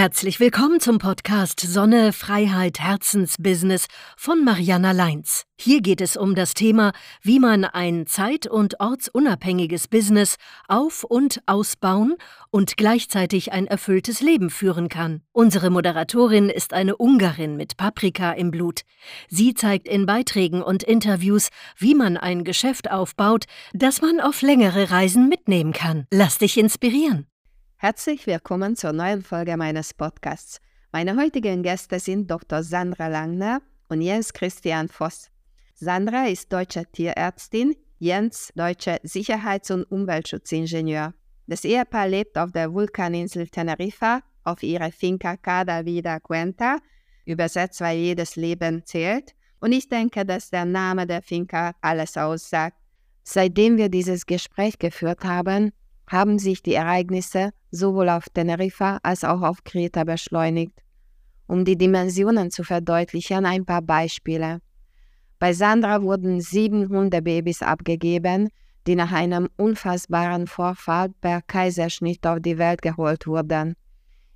Herzlich willkommen zum Podcast Sonne, Freiheit, Herzensbusiness von Mariana Leins. Hier geht es um das Thema, wie man ein zeit- und ortsunabhängiges Business auf- und ausbauen und gleichzeitig ein erfülltes Leben führen kann. Unsere Moderatorin ist eine Ungarin mit Paprika im Blut. Sie zeigt in Beiträgen und Interviews, wie man ein Geschäft aufbaut, das man auf längere Reisen mitnehmen kann. Lass dich inspirieren. Herzlich willkommen zur neuen Folge meines Podcasts. Meine heutigen Gäste sind Dr. Sandra Langner und Jens Christian Voss. Sandra ist deutsche Tierärztin, Jens deutscher Sicherheits- und Umweltschutzingenieur. Das Ehepaar lebt auf der Vulkaninsel Teneriffa auf ihrer Finca Cada Vida Cuenta, übersetzt, weil jedes Leben zählt. Und ich denke, dass der Name der Finca alles aussagt. Seitdem wir dieses Gespräch geführt haben, haben sich die Ereignisse sowohl auf Teneriffa als auch auf Kreta beschleunigt. Um die Dimensionen zu verdeutlichen, ein paar Beispiele. Bei Sandra wurden sieben Hundebabys abgegeben, die nach einem unfassbaren Vorfall per Kaiserschnitt auf die Welt geholt wurden.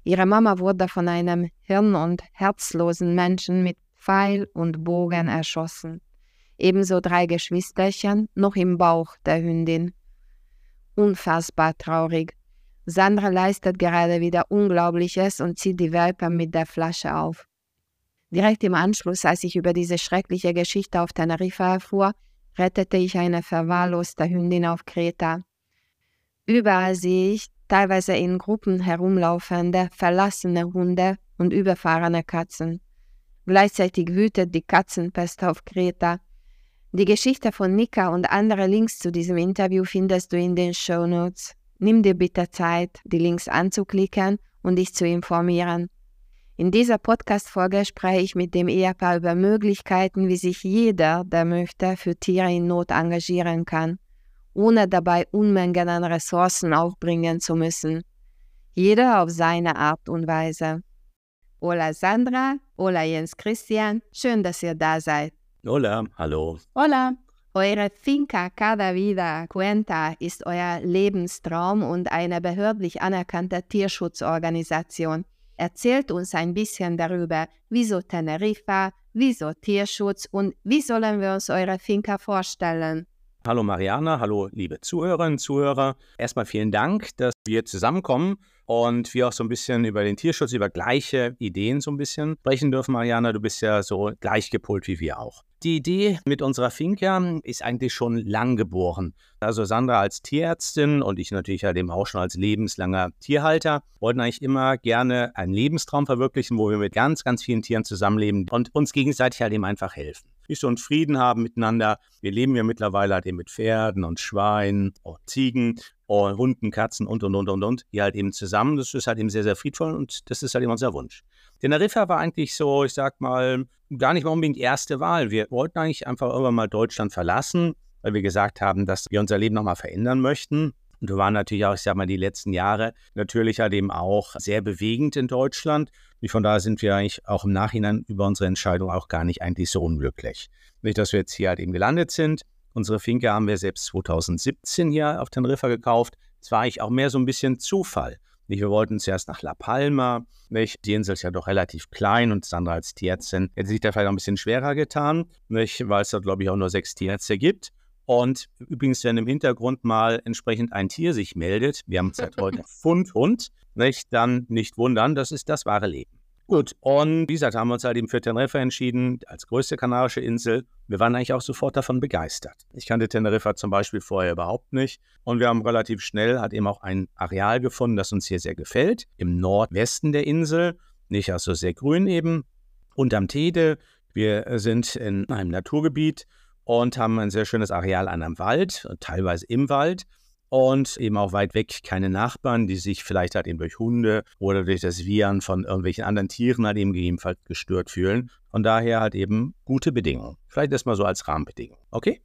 Ihre Mama wurde von einem hirn- und herzlosen Menschen mit Pfeil und Bogen erschossen. Ebenso drei Geschwisterchen noch im Bauch der Hündin unfassbar traurig. Sandra leistet gerade wieder Unglaubliches und zieht die Welpen mit der Flasche auf. Direkt im Anschluss, als ich über diese schreckliche Geschichte auf Teneriffa erfuhr, rettete ich eine verwahrloste Hündin auf Kreta. Überall sehe ich teilweise in Gruppen herumlaufende, verlassene Hunde und überfahrene Katzen. Gleichzeitig wütet die Katzenpest auf Kreta. Die Geschichte von Nika und andere Links zu diesem Interview findest du in den Show Notes. Nimm dir bitte Zeit, die Links anzuklicken und dich zu informieren. In dieser Podcast-Folge spreche ich mit dem Ehepaar über Möglichkeiten, wie sich jeder, der möchte, für Tiere in Not engagieren kann, ohne dabei Unmengen an Ressourcen aufbringen zu müssen. Jeder auf seine Art und Weise. Hola Sandra, hola Jens Christian, schön, dass ihr da seid. Hola, hallo. Hola. Eure Finca Cada Vida Cuenta ist euer Lebenstraum und eine behördlich anerkannte Tierschutzorganisation. Erzählt uns ein bisschen darüber, wieso Teneriffa, wieso Tierschutz und wie sollen wir uns eure Finca vorstellen? Hallo Mariana, hallo liebe Zuhörerinnen und Zuhörer. Erstmal vielen Dank, dass wir zusammenkommen und wir auch so ein bisschen über den Tierschutz, über gleiche Ideen so ein bisschen sprechen dürfen. Mariana, du bist ja so gleich gepolt wie wir auch. Die Idee mit unserer Finca ist eigentlich schon lang geboren. Also Sandra als Tierärztin und ich natürlich halt eben auch schon als lebenslanger Tierhalter wollten eigentlich immer gerne einen Lebenstraum verwirklichen, wo wir mit ganz, ganz vielen Tieren zusammenleben und uns gegenseitig halt eben einfach helfen. Nicht so einen Frieden haben miteinander. Wir leben ja mittlerweile halt eben mit Pferden und Schweinen und Ziegen und Hunden, Katzen und und und und und, die halt eben zusammen. Das ist halt eben sehr, sehr friedvoll und das ist halt eben unser Wunsch. Teneriffa war eigentlich so, ich sag mal, gar nicht mal unbedingt erste Wahl. Wir wollten eigentlich einfach irgendwann mal Deutschland verlassen, weil wir gesagt haben, dass wir unser Leben nochmal verändern möchten. Und wir waren natürlich auch, ich sag mal, die letzten Jahre natürlich halt eben auch sehr bewegend in Deutschland. Und von daher sind wir eigentlich auch im Nachhinein über unsere Entscheidung auch gar nicht eigentlich so unglücklich. Nicht, dass wir jetzt hier halt eben gelandet sind. Unsere Finke haben wir selbst 2017 hier auf Teneriffa gekauft. Es war eigentlich auch mehr so ein bisschen Zufall. Wir wollten zuerst nach La Palma. Nicht? Die Insel ist ja doch relativ klein und Sandra als Tierärztin hätte sich da vielleicht auch ein bisschen schwerer getan, nicht? weil es da, glaube ich, auch nur sechs Tierärzte gibt. Und übrigens, wenn im Hintergrund mal entsprechend ein Tier sich meldet, wir haben seit heute Fundhund, nicht? dann nicht wundern, das ist das wahre Leben. Gut, und wie gesagt, haben wir uns halt eben für Teneriffa entschieden, als größte kanarische Insel. Wir waren eigentlich auch sofort davon begeistert. Ich kannte Teneriffa zum Beispiel vorher überhaupt nicht. Und wir haben relativ schnell halt eben auch ein Areal gefunden, das uns hier sehr gefällt. Im Nordwesten der Insel, nicht also sehr grün eben, unterm Tede. Wir sind in einem Naturgebiet und haben ein sehr schönes Areal an einem Wald, teilweise im Wald und eben auch weit weg keine Nachbarn, die sich vielleicht halt eben durch Hunde oder durch das Viren von irgendwelchen anderen Tieren halt eben gegebenenfalls gestört fühlen. Von daher halt eben gute Bedingungen. Vielleicht das mal so als Rahmenbedingung. Okay?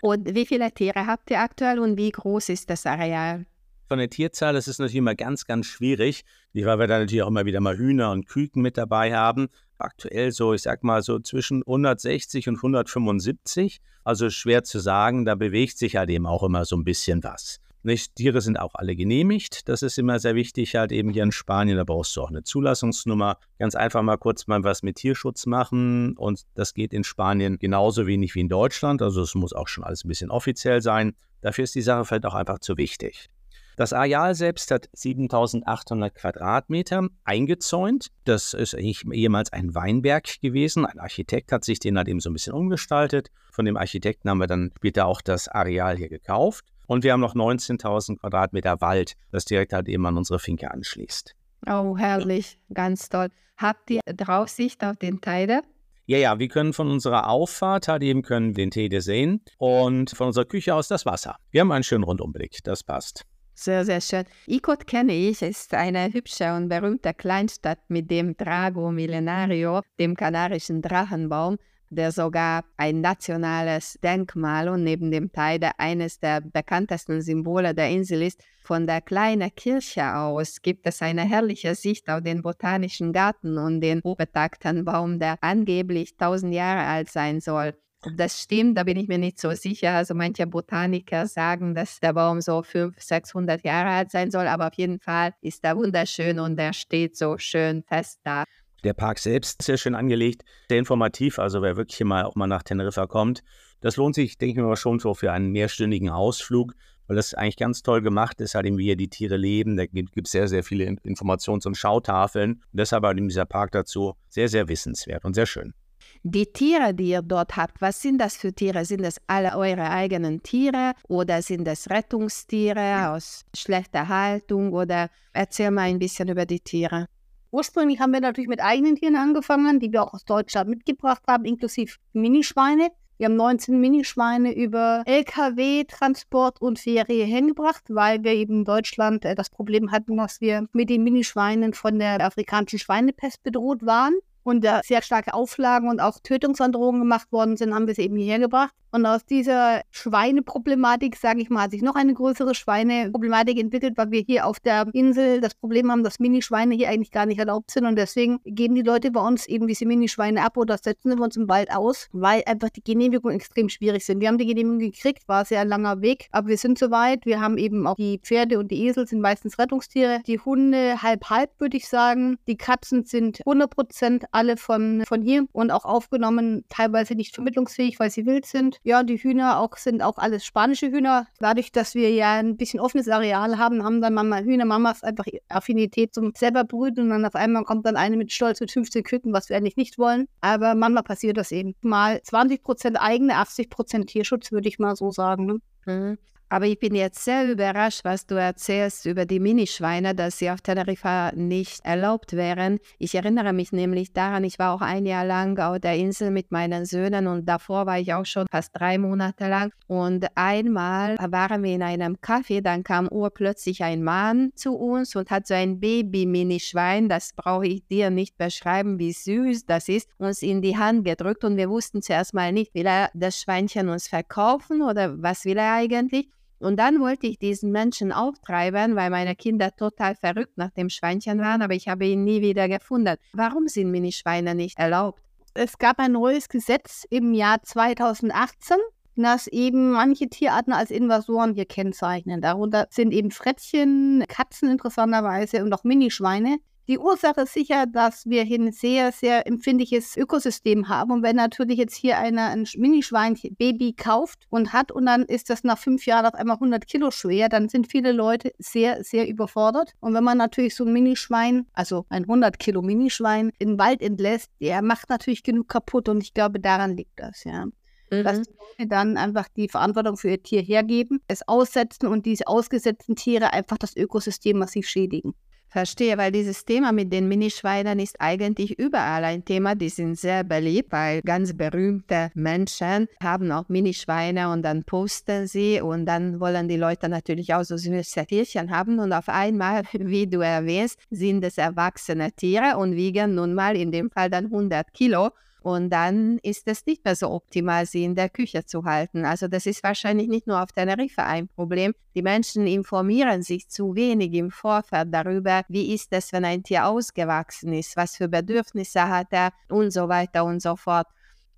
Und wie viele Tiere habt ihr aktuell und wie groß ist das Areal? Von der Tierzahl, das ist natürlich immer ganz, ganz schwierig, weil wir da natürlich auch immer wieder mal Hühner und Küken mit dabei haben. Aktuell so, ich sag mal so zwischen 160 und 175. Also schwer zu sagen, da bewegt sich halt eben auch immer so ein bisschen was. Nicht, Tiere sind auch alle genehmigt. Das ist immer sehr wichtig, halt eben hier in Spanien. Da brauchst du auch eine Zulassungsnummer. Ganz einfach mal kurz mal was mit Tierschutz machen. Und das geht in Spanien genauso wenig wie in Deutschland. Also es muss auch schon alles ein bisschen offiziell sein. Dafür ist die Sache vielleicht auch einfach zu wichtig. Das Areal selbst hat 7800 Quadratmeter eingezäunt. Das ist ehemals ein Weinberg gewesen. Ein Architekt hat sich den halt eben so ein bisschen umgestaltet. Von dem Architekten haben wir dann später auch das Areal hier gekauft. Und wir haben noch 19.000 Quadratmeter Wald, das direkt halt eben an unsere Finke anschließt. Oh, herrlich, ganz toll. Habt ihr Draufsicht auf den Teide? Ja, ja, wir können von unserer Auffahrt halt eben können den Tede sehen und von unserer Küche aus das Wasser. Wir haben einen schönen Rundumblick, das passt. Sehr, sehr schön. Ikot kenne ich, ist eine hübsche und berühmte Kleinstadt mit dem Drago Millenario, dem kanarischen Drachenbaum, der sogar ein nationales Denkmal und neben dem Teide eines der bekanntesten Symbole der Insel ist. Von der kleinen Kirche aus gibt es eine herrliche Sicht auf den botanischen Garten und den betagten Baum, der angeblich tausend Jahre alt sein soll. Ob das stimmt, da bin ich mir nicht so sicher. Also manche Botaniker sagen, dass der Baum so 500, 600 Jahre alt sein soll, aber auf jeden Fall ist er wunderschön und er steht so schön fest da. Der Park selbst ist sehr schön angelegt, sehr informativ. Also wer wirklich mal auch mal nach Teneriffa kommt, das lohnt sich, denke ich mir schon so für einen mehrstündigen Ausflug, weil das eigentlich ganz toll gemacht ist, halt eben wie hier die Tiere leben. Da gibt es sehr, sehr viele Informations- und Schautafeln. Und deshalb hat dieser Park dazu sehr, sehr wissenswert und sehr schön. Die Tiere, die ihr dort habt, was sind das für Tiere? Sind das alle eure eigenen Tiere oder sind das Rettungstiere aus schlechter Haltung? Oder erzähl mal ein bisschen über die Tiere. Ursprünglich haben wir natürlich mit eigenen Tieren angefangen, die wir auch aus Deutschland mitgebracht haben, inklusive Minischweine. Wir haben 19 Minischweine über LKW-Transport und Ferie hingebracht, weil wir eben in Deutschland äh, das Problem hatten, dass wir mit den Minischweinen von der afrikanischen Schweinepest bedroht waren und da sehr starke Auflagen und auch Tötungsandrohungen gemacht worden sind, haben wir es eben hierher gebracht. Und aus dieser Schweineproblematik, sage ich mal, hat sich noch eine größere Schweineproblematik entwickelt, weil wir hier auf der Insel das Problem haben, dass Minischweine hier eigentlich gar nicht erlaubt sind. Und deswegen geben die Leute bei uns eben diese Minischweine ab oder setzen wir uns im Wald aus, weil einfach die Genehmigungen extrem schwierig sind. Wir haben die Genehmigung gekriegt, war sehr langer Weg, aber wir sind soweit. Wir haben eben auch die Pferde und die Esel sind meistens Rettungstiere. Die Hunde halb-halb, würde ich sagen. Die Katzen sind 100 Prozent alle von, von hier und auch aufgenommen, teilweise nicht vermittlungsfähig, weil sie wild sind. Ja, die Hühner auch sind auch alles spanische Hühner. Dadurch, dass wir ja ein bisschen offenes Areal haben, haben dann manchmal Hühnermamas einfach Affinität zum selber brüten und dann auf einmal kommt dann eine mit Stolz mit 15 Küken, was wir eigentlich nicht wollen. Aber manchmal passiert das eben. Mal 20 Prozent eigene, 80 Prozent Tierschutz, würde ich mal so sagen. Ne? Mhm. Aber ich bin jetzt sehr überrascht, was du erzählst über die Minischweine, dass sie auf Teneriffa nicht erlaubt wären. Ich erinnere mich nämlich daran, ich war auch ein Jahr lang auf der Insel mit meinen Söhnen und davor war ich auch schon fast drei Monate lang. Und einmal waren wir in einem Café, dann kam urplötzlich ein Mann zu uns und hat so ein Baby-Minischwein, das brauche ich dir nicht beschreiben, wie süß das ist, uns in die Hand gedrückt und wir wussten zuerst mal nicht, will er das Schweinchen uns verkaufen oder was will er eigentlich? Und dann wollte ich diesen Menschen auftreiben, weil meine Kinder total verrückt nach dem Schweinchen waren, aber ich habe ihn nie wieder gefunden. Warum sind Minischweine nicht erlaubt? Es gab ein neues Gesetz im Jahr 2018, das eben manche Tierarten als Invasoren hier kennzeichnen. Darunter sind eben Frettchen, Katzen interessanterweise und auch Minischweine. Die Ursache ist sicher, dass wir hier ein sehr, sehr empfindliches Ökosystem haben. Und wenn natürlich jetzt hier einer ein Minischwein-Baby kauft und hat und dann ist das nach fünf Jahren auf einmal 100 Kilo schwer, dann sind viele Leute sehr, sehr überfordert. Und wenn man natürlich so ein Minischwein, also ein 100 Kilo Minischwein, in den Wald entlässt, der macht natürlich genug kaputt. Und ich glaube, daran liegt das, ja. Dass mhm. die Leute dann einfach die Verantwortung für ihr Tier hergeben, es aussetzen und diese ausgesetzten Tiere einfach das Ökosystem massiv schädigen. Verstehe, weil dieses Thema mit den Minischweinen ist eigentlich überall ein Thema. Die sind sehr beliebt, weil ganz berühmte Menschen haben auch Minischweine und dann posten sie und dann wollen die Leute natürlich auch so süße Tierchen haben und auf einmal, wie du erwähnst, sind es erwachsene Tiere und wiegen nun mal in dem Fall dann 100 Kilo. Und dann ist es nicht mehr so optimal, sie in der Küche zu halten. Also das ist wahrscheinlich nicht nur auf Teneriffa ein Problem. Die Menschen informieren sich zu wenig im Vorfeld darüber, wie ist es, wenn ein Tier ausgewachsen ist, was für Bedürfnisse hat er und so weiter und so fort.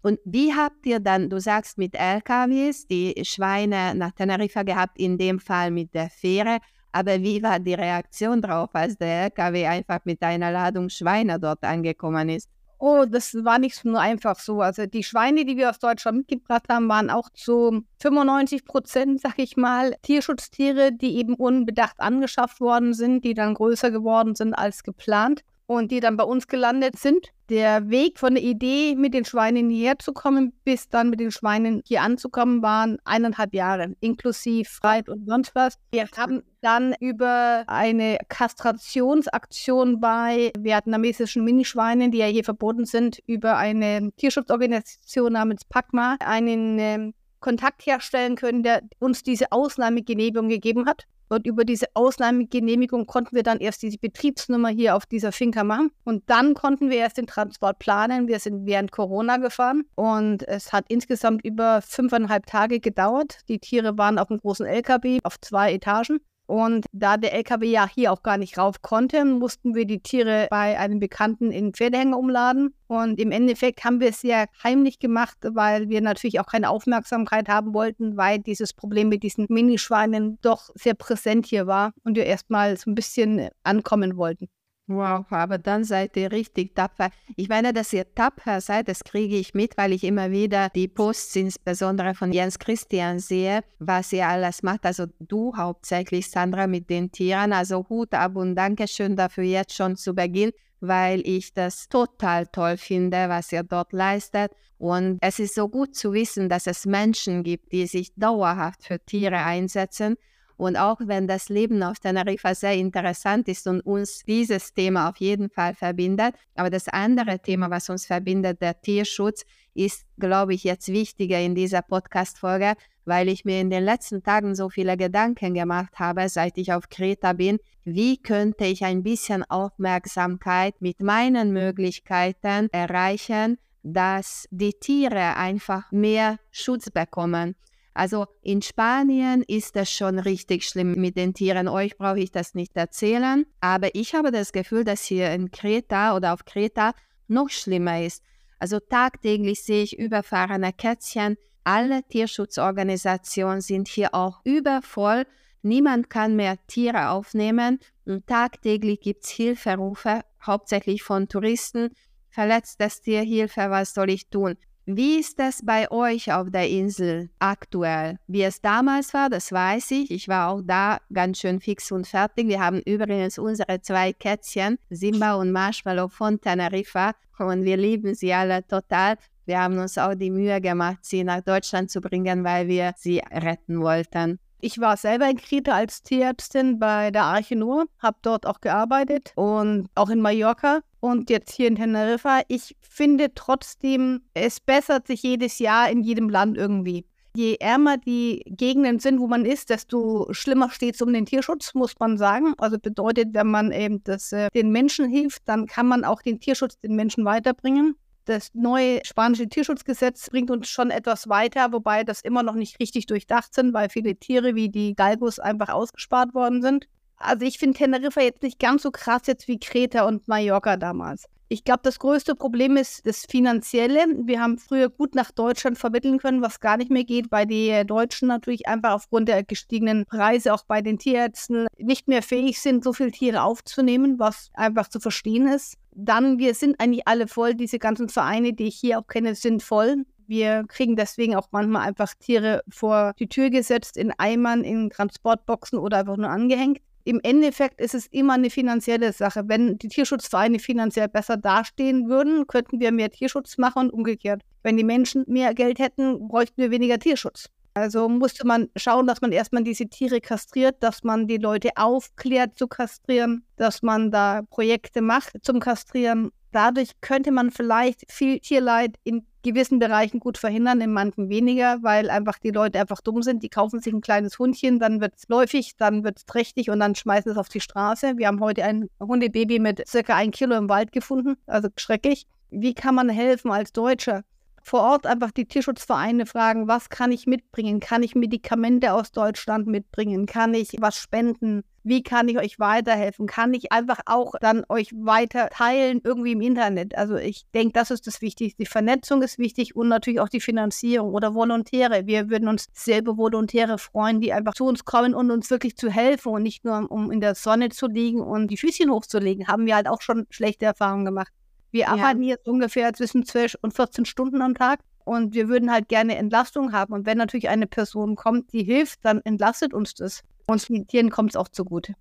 Und wie habt ihr dann, du sagst mit LKWs, die Schweine nach Teneriffa gehabt, in dem Fall mit der Fähre, aber wie war die Reaktion drauf, als der LKW einfach mit einer Ladung Schweine dort angekommen ist? Oh, das war nicht nur einfach so. Also die Schweine, die wir aus Deutschland mitgebracht haben, waren auch zu 95 Prozent, sag ich mal, Tierschutztiere, die eben unbedacht angeschafft worden sind, die dann größer geworden sind als geplant und die dann bei uns gelandet sind. Der Weg von der Idee, mit den Schweinen hierher zu kommen, bis dann mit den Schweinen hier anzukommen, waren eineinhalb Jahre, inklusive Freit und sonst was. Wir haben dann über eine Kastrationsaktion bei vietnamesischen Minischweinen, die ja hier verboten sind, über eine Tierschutzorganisation namens PACMA einen äh, Kontakt herstellen können, der uns diese Ausnahmegenehmigung gegeben hat. Und über diese Ausnahmegenehmigung konnten wir dann erst diese Betriebsnummer hier auf dieser Finca machen. Und dann konnten wir erst den Transport planen. Wir sind während Corona gefahren und es hat insgesamt über fünfeinhalb Tage gedauert. Die Tiere waren auf einem großen LKW auf zwei Etagen. Und da der LKW ja hier auch gar nicht rauf konnte, mussten wir die Tiere bei einem Bekannten in Pferdehänger umladen. Und im Endeffekt haben wir es sehr heimlich gemacht, weil wir natürlich auch keine Aufmerksamkeit haben wollten, weil dieses Problem mit diesen Minischweinen doch sehr präsent hier war und wir erstmal so ein bisschen ankommen wollten. Wow, aber dann seid ihr richtig tapfer. Ich meine, dass ihr tapfer seid, das kriege ich mit, weil ich immer wieder die Posts insbesondere von Jens Christian sehe, was ihr alles macht. Also du hauptsächlich, Sandra, mit den Tieren. Also Hut ab und Dankeschön dafür jetzt schon zu Beginn, weil ich das total toll finde, was ihr dort leistet. Und es ist so gut zu wissen, dass es Menschen gibt, die sich dauerhaft für Tiere einsetzen und auch wenn das Leben auf Teneriffa sehr interessant ist und uns dieses Thema auf jeden Fall verbindet, aber das andere Thema, was uns verbindet, der Tierschutz, ist, glaube ich, jetzt wichtiger in dieser Podcast-Folge, weil ich mir in den letzten Tagen so viele Gedanken gemacht habe, seit ich auf Kreta bin, wie könnte ich ein bisschen Aufmerksamkeit mit meinen Möglichkeiten erreichen, dass die Tiere einfach mehr Schutz bekommen. Also in Spanien ist das schon richtig schlimm mit den Tieren. Euch brauche ich das nicht erzählen. Aber ich habe das Gefühl, dass hier in Kreta oder auf Kreta noch schlimmer ist. Also tagtäglich sehe ich überfahrene Kätzchen. Alle Tierschutzorganisationen sind hier auch übervoll. Niemand kann mehr Tiere aufnehmen und tagtäglich gibt es Hilferufe, hauptsächlich von Touristen. Verletztes Tier, Hilfe, was soll ich tun? Wie ist das bei euch auf der Insel aktuell? Wie es damals war, das weiß ich. Ich war auch da ganz schön fix und fertig. Wir haben übrigens unsere zwei Kätzchen, Simba und Marshmallow von Teneriffa, und wir lieben sie alle total. Wir haben uns auch die Mühe gemacht, sie nach Deutschland zu bringen, weil wir sie retten wollten. Ich war selber in Kreta als Tierärztin bei der Arche Noah, habe dort auch gearbeitet und auch in Mallorca und jetzt hier in Teneriffa. Ich finde trotzdem, es bessert sich jedes Jahr in jedem Land irgendwie. Je ärmer die Gegenden sind, wo man ist, desto schlimmer steht es um den Tierschutz, muss man sagen. Also bedeutet, wenn man eben das, äh, den Menschen hilft, dann kann man auch den Tierschutz den Menschen weiterbringen. Das neue spanische Tierschutzgesetz bringt uns schon etwas weiter, wobei das immer noch nicht richtig durchdacht sind, weil viele Tiere wie die Galgos einfach ausgespart worden sind. Also ich finde Teneriffa jetzt nicht ganz so krass jetzt wie Kreta und Mallorca damals. Ich glaube, das größte Problem ist das Finanzielle. Wir haben früher gut nach Deutschland vermitteln können, was gar nicht mehr geht, weil die Deutschen natürlich einfach aufgrund der gestiegenen Preise auch bei den Tierärzten nicht mehr fähig sind, so viele Tiere aufzunehmen, was einfach zu verstehen ist. Dann, wir sind eigentlich alle voll, diese ganzen Vereine, die ich hier auch kenne, sind voll. Wir kriegen deswegen auch manchmal einfach Tiere vor die Tür gesetzt, in Eimern, in Transportboxen oder einfach nur angehängt. Im Endeffekt ist es immer eine finanzielle Sache. Wenn die Tierschutzvereine finanziell besser dastehen würden, könnten wir mehr Tierschutz machen und umgekehrt. Wenn die Menschen mehr Geld hätten, bräuchten wir weniger Tierschutz. Also musste man schauen, dass man erstmal diese Tiere kastriert, dass man die Leute aufklärt zu kastrieren, dass man da Projekte macht zum Kastrieren. Dadurch könnte man vielleicht viel Tierleid in gewissen Bereichen gut verhindern, in manchen weniger, weil einfach die Leute einfach dumm sind. Die kaufen sich ein kleines Hundchen, dann wird es läufig, dann wird es trächtig und dann schmeißen es auf die Straße. Wir haben heute ein Hundebaby mit circa ein Kilo im Wald gefunden, also schrecklich. Wie kann man helfen als Deutscher? vor Ort einfach die Tierschutzvereine fragen, was kann ich mitbringen? Kann ich Medikamente aus Deutschland mitbringen? Kann ich was spenden? Wie kann ich euch weiterhelfen? Kann ich einfach auch dann euch weiter teilen irgendwie im Internet? Also ich denke, das ist das Wichtigste. Die Vernetzung ist wichtig und natürlich auch die Finanzierung oder Volontäre. Wir würden uns selber Volontäre freuen, die einfach zu uns kommen und uns wirklich zu helfen und nicht nur um in der Sonne zu liegen und die Füßchen hochzulegen. Haben wir halt auch schon schlechte Erfahrungen gemacht. Wir arbeiten ja. jetzt ungefähr zwischen 12 und 14 Stunden am Tag und wir würden halt gerne Entlastung haben. Und wenn natürlich eine Person kommt, die hilft, dann entlastet uns das. Uns Tieren kommt es auch zugute.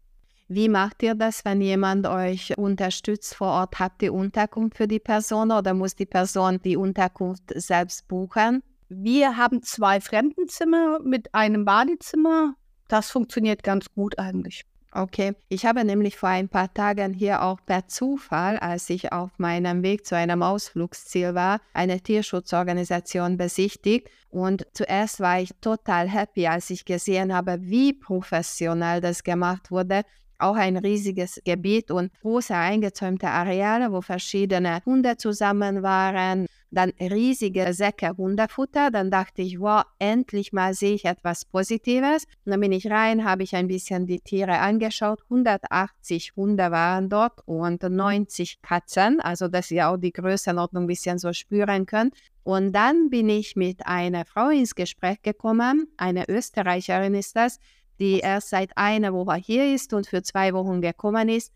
Wie macht ihr das, wenn jemand euch unterstützt vor Ort? Habt ihr Unterkunft für die Person oder muss die Person die Unterkunft selbst buchen? Wir haben zwei Fremdenzimmer mit einem Badezimmer. Das funktioniert ganz gut eigentlich. Okay, ich habe nämlich vor ein paar Tagen hier auch per Zufall, als ich auf meinem Weg zu einem Ausflugsziel war, eine Tierschutzorganisation besichtigt. Und zuerst war ich total happy, als ich gesehen habe, wie professionell das gemacht wurde auch ein riesiges Gebiet und große eingezäumte Areale, wo verschiedene Hunde zusammen waren. Dann riesige Säcke Hundefutter. Dann dachte ich, wow, endlich mal sehe ich etwas Positives. Und dann bin ich rein, habe ich ein bisschen die Tiere angeschaut. 180 Hunde waren dort und 90 Katzen. Also, dass ihr auch die Größenordnung ein bisschen so spüren könnt. Und dann bin ich mit einer Frau ins Gespräch gekommen, eine Österreicherin ist das, die erst seit einer Woche hier ist und für zwei Wochen gekommen ist,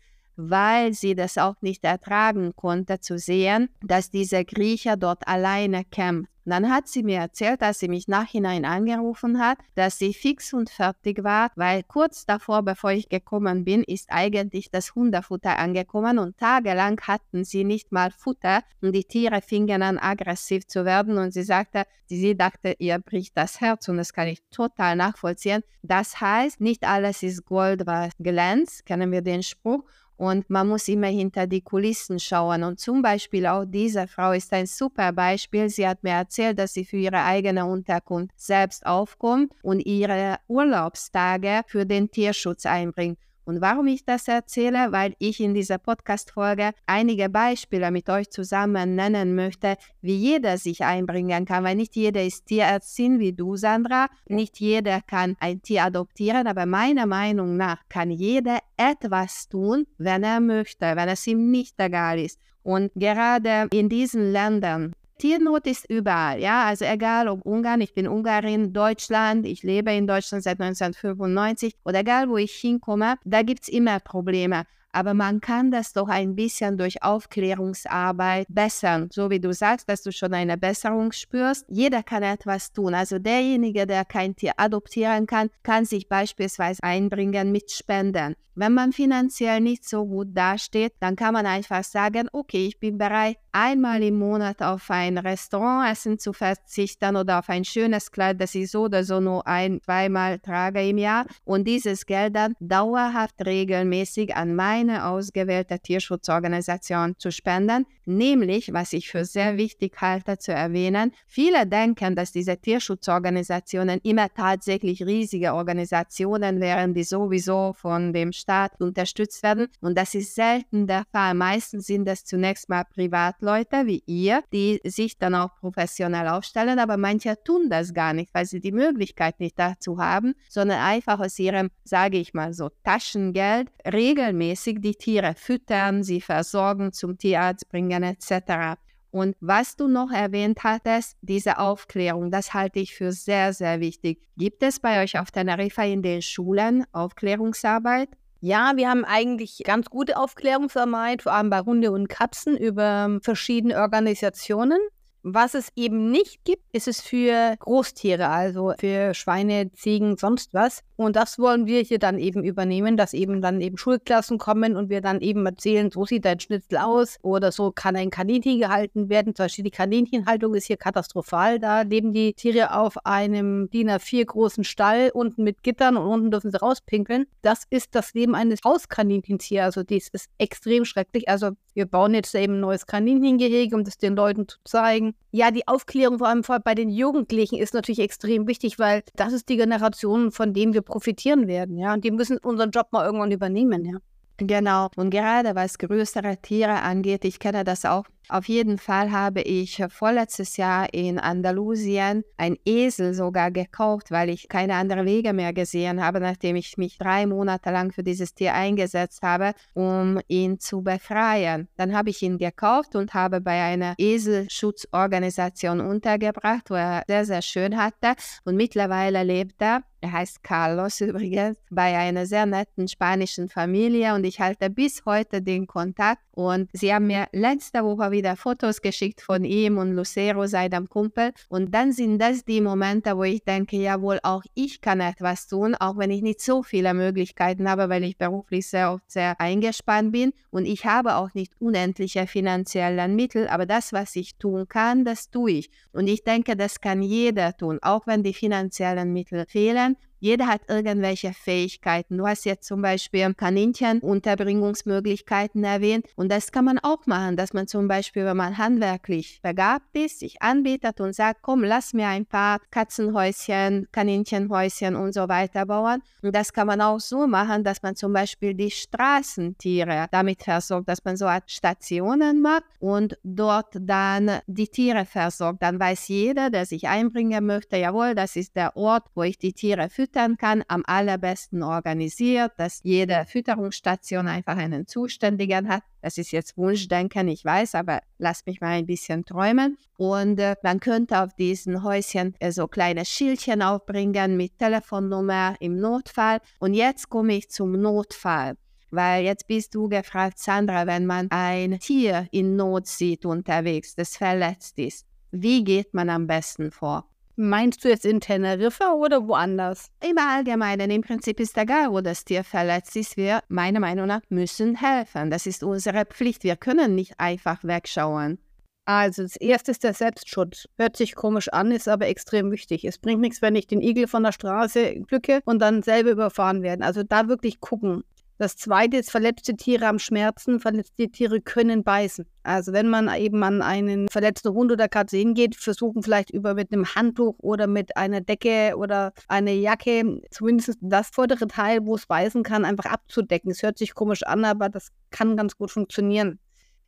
weil sie das auch nicht ertragen konnte zu sehen, dass dieser Griecher dort alleine kämpft. Dann hat sie mir erzählt, dass sie mich nachhinein angerufen hat, dass sie fix und fertig war, weil kurz davor, bevor ich gekommen bin, ist eigentlich das Hundefutter angekommen und tagelang hatten sie nicht mal Futter und die Tiere fingen an aggressiv zu werden und sie sagte, sie dachte, ihr bricht das Herz und das kann ich total nachvollziehen. Das heißt, nicht alles ist Gold, was glänzt, kennen wir den Spruch und man muss immer hinter die Kulissen schauen. Und zum Beispiel auch diese Frau ist ein super Beispiel. Sie hat mir erzählt, dass sie für ihre eigene Unterkunft selbst aufkommt und ihre Urlaubstage für den Tierschutz einbringt. Und warum ich das erzähle? Weil ich in dieser Podcast-Folge einige Beispiele mit euch zusammen nennen möchte, wie jeder sich einbringen kann, weil nicht jeder ist Tierärztin wie du, Sandra. Nicht jeder kann ein Tier adoptieren, aber meiner Meinung nach kann jeder etwas tun, wenn er möchte, wenn es ihm nicht egal ist. Und gerade in diesen Ländern, Tiernot ist überall, ja, also egal ob Ungarn, ich bin Ungarin, Deutschland, ich lebe in Deutschland seit 1995 oder egal wo ich hinkomme, da gibt es immer Probleme aber man kann das doch ein bisschen durch Aufklärungsarbeit bessern. So wie du sagst, dass du schon eine Besserung spürst. Jeder kann etwas tun. Also derjenige, der kein Tier adoptieren kann, kann sich beispielsweise einbringen mit Spenden. Wenn man finanziell nicht so gut dasteht, dann kann man einfach sagen, okay, ich bin bereit, einmal im Monat auf ein Restaurantessen zu verzichten oder auf ein schönes Kleid, das ich so oder so nur ein, zweimal trage im Jahr und dieses Geld dann dauerhaft regelmäßig an mein eine ausgewählte Tierschutzorganisation zu spenden, nämlich, was ich für sehr wichtig halte zu erwähnen, viele denken, dass diese Tierschutzorganisationen immer tatsächlich riesige Organisationen wären, die sowieso von dem Staat unterstützt werden und das ist selten der Fall. Meistens sind es zunächst mal Privatleute wie ihr, die sich dann auch professionell aufstellen, aber manche tun das gar nicht, weil sie die Möglichkeit nicht dazu haben, sondern einfach aus ihrem, sage ich mal so, Taschengeld regelmäßig regelmäßig die Tiere füttern, sie versorgen, zum Tierarzt bringen etc. Und was du noch erwähnt hattest, diese Aufklärung, das halte ich für sehr, sehr wichtig. Gibt es bei euch auf Teneriffa in den Schulen Aufklärungsarbeit? Ja, wir haben eigentlich ganz gute Aufklärungsarbeit, vor allem bei Hunde und Katzen über verschiedene Organisationen. Was es eben nicht gibt, ist es für Großtiere, also für Schweine, Ziegen, sonst was. Und das wollen wir hier dann eben übernehmen, dass eben dann eben Schulklassen kommen und wir dann eben erzählen, so sieht ein Schnitzel aus oder so kann ein Kaninchen gehalten werden. Zum Beispiel die Kaninchenhaltung ist hier katastrophal. Da leben die Tiere auf einem DIN A4 großen Stall unten mit Gittern und unten dürfen sie rauspinkeln. Das ist das Leben eines Hauskaninchens hier. Also dies ist extrem schrecklich. Also wir bauen jetzt eben ein neues Kaninchengehege, um das den Leuten zu zeigen. Ja, die Aufklärung vor allem bei den Jugendlichen ist natürlich extrem wichtig, weil das ist die Generation, von denen wir profitieren werden. Ja, und die müssen unseren Job mal irgendwann übernehmen. Ja. Genau. Und gerade was größere Tiere angeht, ich kenne das auch Auf jeden Fall habe ich vorletztes Jahr in Andalusien ein Esel sogar gekauft, weil ich keine anderen Wege mehr gesehen habe, nachdem ich mich drei Monate lang für dieses Tier eingesetzt habe, um ihn zu befreien. Dann habe ich ihn gekauft und habe bei einer Eselschutzorganisation untergebracht, wo er sehr, sehr schön hatte. Und mittlerweile lebt er er heißt Carlos übrigens, bei einer sehr netten spanischen Familie und ich halte bis heute den Kontakt. Und sie haben mir letzte Woche wieder Fotos geschickt von ihm und Lucero, seinem Kumpel. Und dann sind das die Momente, wo ich denke, jawohl, auch ich kann etwas tun, auch wenn ich nicht so viele Möglichkeiten habe, weil ich beruflich sehr oft sehr eingespannt bin. Und ich habe auch nicht unendliche finanzielle Mittel, aber das, was ich tun kann, das tue ich. Und ich denke, das kann jeder tun, auch wenn die finanziellen Mittel fehlen one jeder hat irgendwelche Fähigkeiten. Du hast jetzt zum Beispiel Kaninchen-Unterbringungsmöglichkeiten erwähnt und das kann man auch machen, dass man zum Beispiel, wenn man handwerklich begabt ist, sich anbietet und sagt, komm, lass mir ein paar Katzenhäuschen, Kaninchenhäuschen und so weiter bauen. Und das kann man auch so machen, dass man zum Beispiel die Straßentiere damit versorgt, dass man so Art Stationen macht und dort dann die Tiere versorgt. Dann weiß jeder, der sich einbringen möchte, jawohl, das ist der Ort, wo ich die Tiere fütter füttern kann, am allerbesten organisiert, dass jede Fütterungsstation einfach einen Zuständigen hat. Das ist jetzt Wunschdenken, ich weiß, aber lass mich mal ein bisschen träumen. Und äh, man könnte auf diesen Häuschen äh, so kleine Schildchen aufbringen mit Telefonnummer im Notfall. Und jetzt komme ich zum Notfall. Weil jetzt bist du gefragt, Sandra, wenn man ein Tier in Not sieht unterwegs, das verletzt ist, wie geht man am besten vor? Meinst du jetzt in Teneriffa oder woanders? Im Allgemeinen, im Prinzip ist egal, wo das Tier verletzt ist. Wir, meiner Meinung nach, müssen helfen. Das ist unsere Pflicht. Wir können nicht einfach wegschauen. Also das erste ist der Selbstschutz. Hört sich komisch an, ist aber extrem wichtig. Es bringt nichts, wenn ich den Igel von der Straße pflücke und dann selber überfahren werden. Also da wirklich gucken. Das zweite ist, verletzte Tiere haben Schmerzen, verletzte Tiere können beißen. Also wenn man eben an einen verletzten Hund oder Katze hingeht, versuchen vielleicht über mit einem Handtuch oder mit einer Decke oder einer Jacke zumindest das vordere Teil, wo es beißen kann, einfach abzudecken. Es hört sich komisch an, aber das kann ganz gut funktionieren.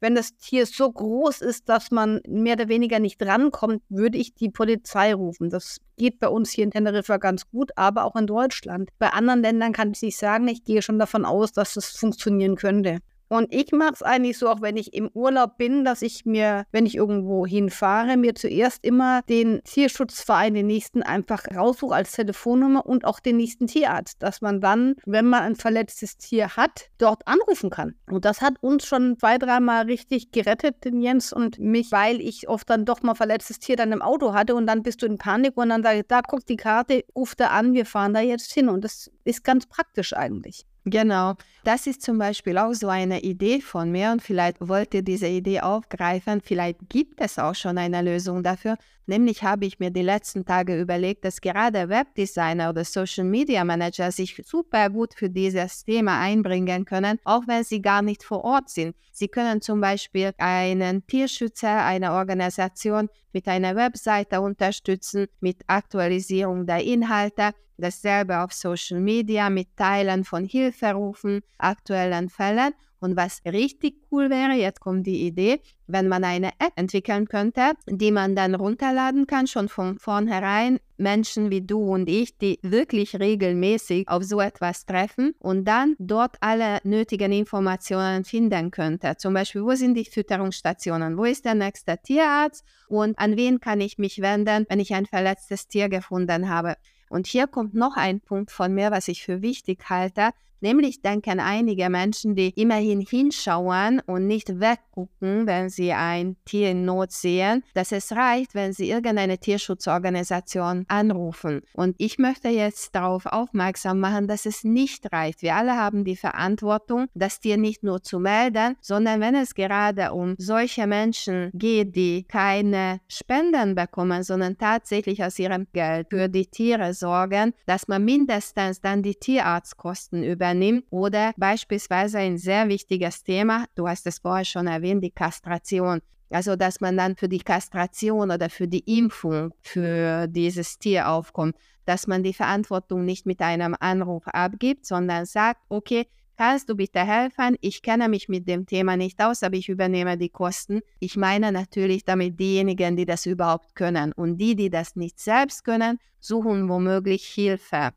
Wenn das Tier so groß ist, dass man mehr oder weniger nicht rankommt, würde ich die Polizei rufen. Das geht bei uns hier in Teneriffa ganz gut, aber auch in Deutschland. Bei anderen Ländern kann ich nicht sagen, ich gehe schon davon aus, dass das funktionieren könnte. Und ich mache es eigentlich so, auch wenn ich im Urlaub bin, dass ich mir, wenn ich irgendwo hinfahre, mir zuerst immer den Tierschutzverein, den nächsten, einfach raussuche als Telefonnummer und auch den nächsten Tierarzt, dass man dann, wenn man ein verletztes Tier hat, dort anrufen kann. Und das hat uns schon zwei, dreimal richtig gerettet, den Jens und mich, weil ich oft dann doch mal verletztes Tier dann im Auto hatte und dann bist du in Panik und dann sage ich, da guckt die Karte, ruft da an, wir fahren da jetzt hin. Und das ist ganz praktisch eigentlich. Genau, das ist zum Beispiel auch so eine Idee von mir und vielleicht wollt ihr diese Idee aufgreifen. Vielleicht gibt es auch schon eine Lösung dafür. Nämlich habe ich mir die letzten Tage überlegt, dass gerade Webdesigner oder Social Media Manager sich super gut für dieses Thema einbringen können, auch wenn sie gar nicht vor Ort sind. Sie können zum Beispiel einen Tierschützer, eine Organisation mit einer Webseite unterstützen, mit Aktualisierung der Inhalte, dasselbe auf Social Media mit Teilen von Hilferufen, aktuellen Fällen und was richtig cool wäre, jetzt kommt die Idee, wenn man eine App entwickeln könnte, die man dann runterladen kann, schon von vornherein Menschen wie du und ich, die wirklich regelmäßig auf so etwas treffen und dann dort alle nötigen Informationen finden könnte. Zum Beispiel, wo sind die Fütterungsstationen, wo ist der nächste Tierarzt und an wen kann ich mich wenden, wenn ich ein verletztes Tier gefunden habe. Und hier kommt noch ein Punkt von mir, was ich für wichtig halte. Nämlich denken einige Menschen, die immerhin hinschauen und nicht weggucken, wenn sie ein Tier in Not sehen, dass es reicht, wenn sie irgendeine Tierschutzorganisation anrufen. Und ich möchte jetzt darauf aufmerksam machen, dass es nicht reicht. Wir alle haben die Verantwortung, das Tier nicht nur zu melden, sondern wenn es gerade um solche Menschen geht, die keine Spenden bekommen, sondern tatsächlich aus ihrem Geld für die Tiere sorgen, dass man mindestens dann die Tierarztkosten übernimmt übernimmt oder beispielsweise ein sehr wichtiges Thema, du hast es vorher schon erwähnt, die Kastration. Also, dass man dann für die Kastration oder für die Impfung für dieses Tier aufkommt, dass man die Verantwortung nicht mit einem Anruf abgibt, sondern sagt, okay, Kannst du bitte helfen? Ich kenne mich mit dem Thema nicht aus, aber ich übernehme die Kosten. Ich meine natürlich damit diejenigen, die das überhaupt können. Und die, die das nicht selbst können, suchen womöglich Hilfe.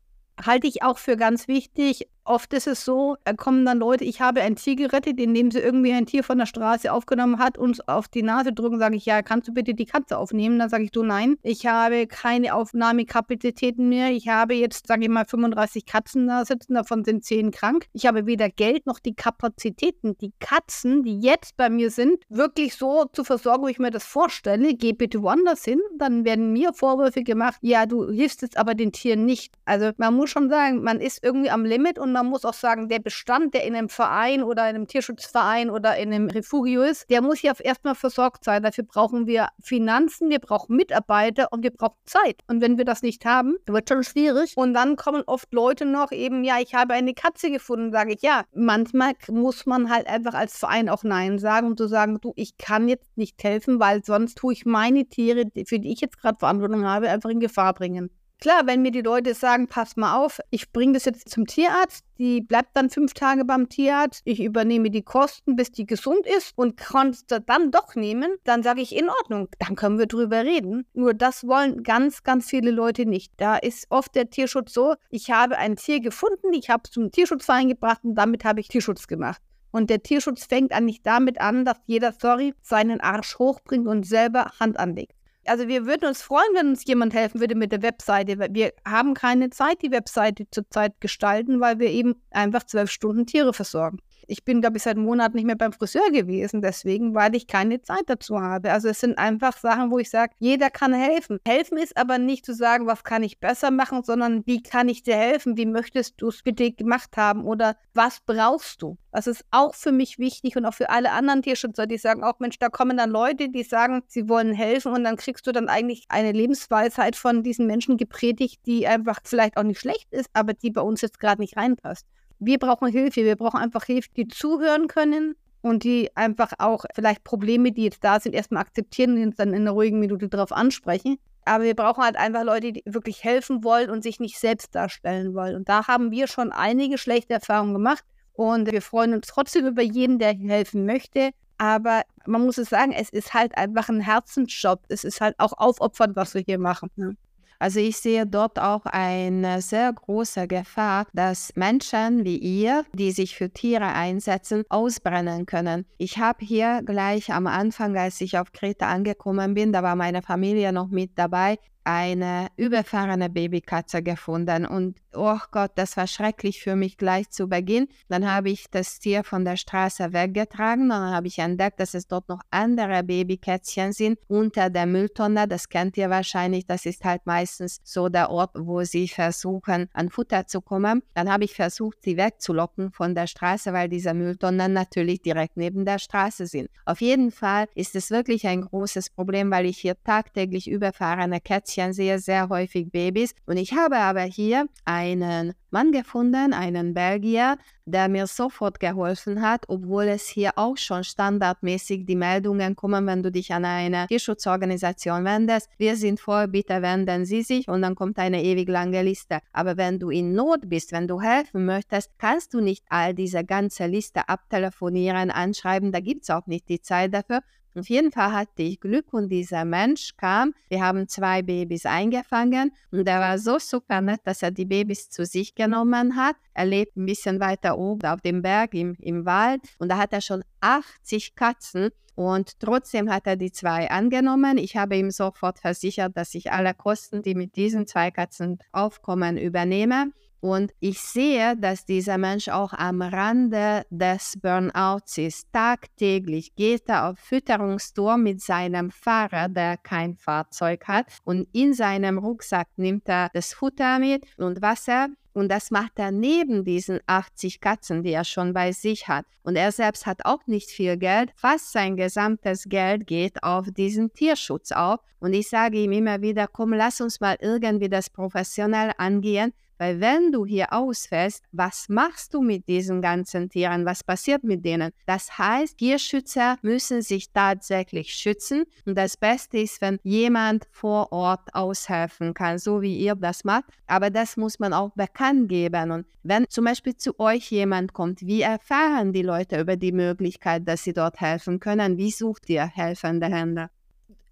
Halte ich auch für ganz wichtig, Oft ist es so, da kommen dann Leute, ich habe ein Tier gerettet, indem sie irgendwie ein Tier von der Straße aufgenommen hat, uns auf die Nase drücken, sage ich, ja, kannst du bitte die Katze aufnehmen? Dann sage ich, du nein, ich habe keine Aufnahmekapazitäten mehr. Ich habe jetzt, sage ich mal, 35 Katzen da sitzen, davon sind 10 krank. Ich habe weder Geld noch die Kapazitäten, die Katzen, die jetzt bei mir sind, wirklich so zu versorgen, wie ich mir das vorstelle. Geh bitte woanders hin, dann werden mir Vorwürfe gemacht, ja, du hilfst jetzt aber den Tieren nicht. Also man muss schon sagen, man ist irgendwie am Limit und man muss auch sagen, der Bestand, der in einem Verein oder in einem Tierschutzverein oder in einem Refugio ist, der muss ja erstmal versorgt sein. Dafür brauchen wir Finanzen, wir brauchen Mitarbeiter und wir brauchen Zeit. Und wenn wir das nicht haben, wird schon schwierig. Und dann kommen oft Leute noch eben, ja, ich habe eine Katze gefunden, sage ich, ja, manchmal muss man halt einfach als Verein auch Nein sagen und zu sagen, du, ich kann jetzt nicht helfen, weil sonst tue ich meine Tiere, für die ich jetzt gerade Verantwortung habe, einfach in Gefahr bringen. Klar, wenn mir die Leute sagen, pass mal auf, ich bringe das jetzt zum Tierarzt, die bleibt dann fünf Tage beim Tierarzt, ich übernehme die Kosten, bis die gesund ist und kannst du dann doch nehmen, dann sage ich in Ordnung, dann können wir drüber reden. Nur das wollen ganz, ganz viele Leute nicht. Da ist oft der Tierschutz so, ich habe ein Tier gefunden, ich habe es zum Tierschutzverein gebracht und damit habe ich Tierschutz gemacht. Und der Tierschutz fängt eigentlich damit an, dass jeder, sorry, seinen Arsch hochbringt und selber Hand anlegt also wir würden uns freuen, wenn uns jemand helfen würde mit der Webseite. Wir haben keine Zeit, die Webseite zurzeit gestalten, weil wir eben einfach zwölf Stunden Tiere versorgen. Ich bin, glaube ich, seit einem Monat nicht mehr beim Friseur gewesen, deswegen, weil ich keine Zeit dazu habe. Also es sind einfach Sachen, wo ich sage, jeder kann helfen. Helfen ist aber nicht zu sagen, was kann ich besser machen, sondern wie kann ich dir helfen? Wie möchtest du es bitte gemacht haben? Oder was brauchst du? Das ist auch für mich wichtig und auch für alle anderen Tierschützer, die sagen, auch Mensch, da kommen dann Leute, die sagen, sie wollen helfen und dann kriegst du dann eigentlich eine Lebensweisheit von diesen Menschen gepredigt, die einfach vielleicht auch nicht schlecht ist, aber die bei uns jetzt gerade nicht reinpasst wir brauchen Hilfe. Wir brauchen einfach Hilfe, die zuhören können und die einfach auch vielleicht Probleme, die jetzt da sind, erstmal akzeptieren und uns dann in einer ruhigen Minute darauf ansprechen. Aber wir brauchen halt einfach Leute, die wirklich helfen wollen und sich nicht selbst darstellen wollen. Und da haben wir schon einige schlechte Erfahrungen gemacht. Und wir freuen uns trotzdem über jeden, der helfen möchte. Aber man muss es sagen, es ist halt einfach ein Herzensjob. Es ist halt auch aufopfernd, was wir hier machen. Ne? Also ich sehe dort auch eine sehr große Gefahr, dass Menschen wie ihr, die sich für Tiere einsetzen, ausbrennen können. Ich habe hier gleich am Anfang, als ich auf Kreta angekommen bin, da war meine Familie noch mit dabei, eine überfahrene Babykatze gefunden und oh Gott, das war schrecklich für mich gleich zu Beginn. Dann habe ich das Tier von der Straße weggetragen und dann habe ich entdeckt, dass es dort noch andere Babykätzchen sind unter der Mülltonne. Das kennt ihr wahrscheinlich, das ist halt meistens so der Ort, wo sie versuchen, an Futter zu kommen. Dann habe ich versucht, sie wegzulocken von der Straße, weil diese Mülltonnen natürlich direkt neben der Straße sind. Auf jeden Fall ist es wirklich ein großes Problem, weil ich hier tagtäglich überfahrene Kätzchen Mädchen sehe sehr häufig Babys. Und ich habe aber hier einen Mann gefunden, einen Belgier, der mir sofort geholfen hat, obwohl es hier auch schon standardmäßig die Meldungen kommen, wenn du dich an eine Tierschutzorganisation wendest. Wir sind voll, bitte wenden Sie sich und dann kommt eine ewig lange Liste. Aber wenn du in Not bist, wenn du helfen möchtest, kannst du nicht all diese ganze Liste abtelefonieren, anschreiben. Da gibt es auch nicht die Zeit dafür. Auf jeden Fall hatte ich Glück und dieser Mensch kam. Wir haben zwei Babys eingefangen und er war so super nett, dass er die Babys zu sich genommen hat. Er lebt ein bisschen weiter oben auf dem Berg im, im Wald und da hat er schon 80 Katzen und trotzdem hat er die zwei angenommen. Ich habe ihm sofort versichert, dass ich alle Kosten, die mit diesen zwei Katzen aufkommen, übernehme. Und ich sehe, dass dieser Mensch auch am Rande des Burnouts ist. Tagtäglich geht er auf Fütterungstour mit seinem Fahrer, der kein Fahrzeug hat. Und in seinem Rucksack nimmt er das Futter mit und Wasser. Und das macht er neben diesen 80 Katzen, die er schon bei sich hat. Und er selbst hat auch nicht viel Geld. Fast sein gesamtes Geld geht auf diesen Tierschutz auf. Und ich sage ihm immer wieder, komm, lass uns mal irgendwie das professionell angehen Weil wenn du hier ausfällst, was machst du mit diesen ganzen Tieren? Was passiert mit denen? Das heißt, Tierschützer müssen sich tatsächlich schützen. Und das Beste ist, wenn jemand vor Ort aushelfen kann, so wie ihr das macht. Aber das muss man auch bekannt geben. Und wenn zum Beispiel zu euch jemand kommt, wie erfahren die Leute über die Möglichkeit, dass sie dort helfen können? Wie sucht ihr helfende Hände?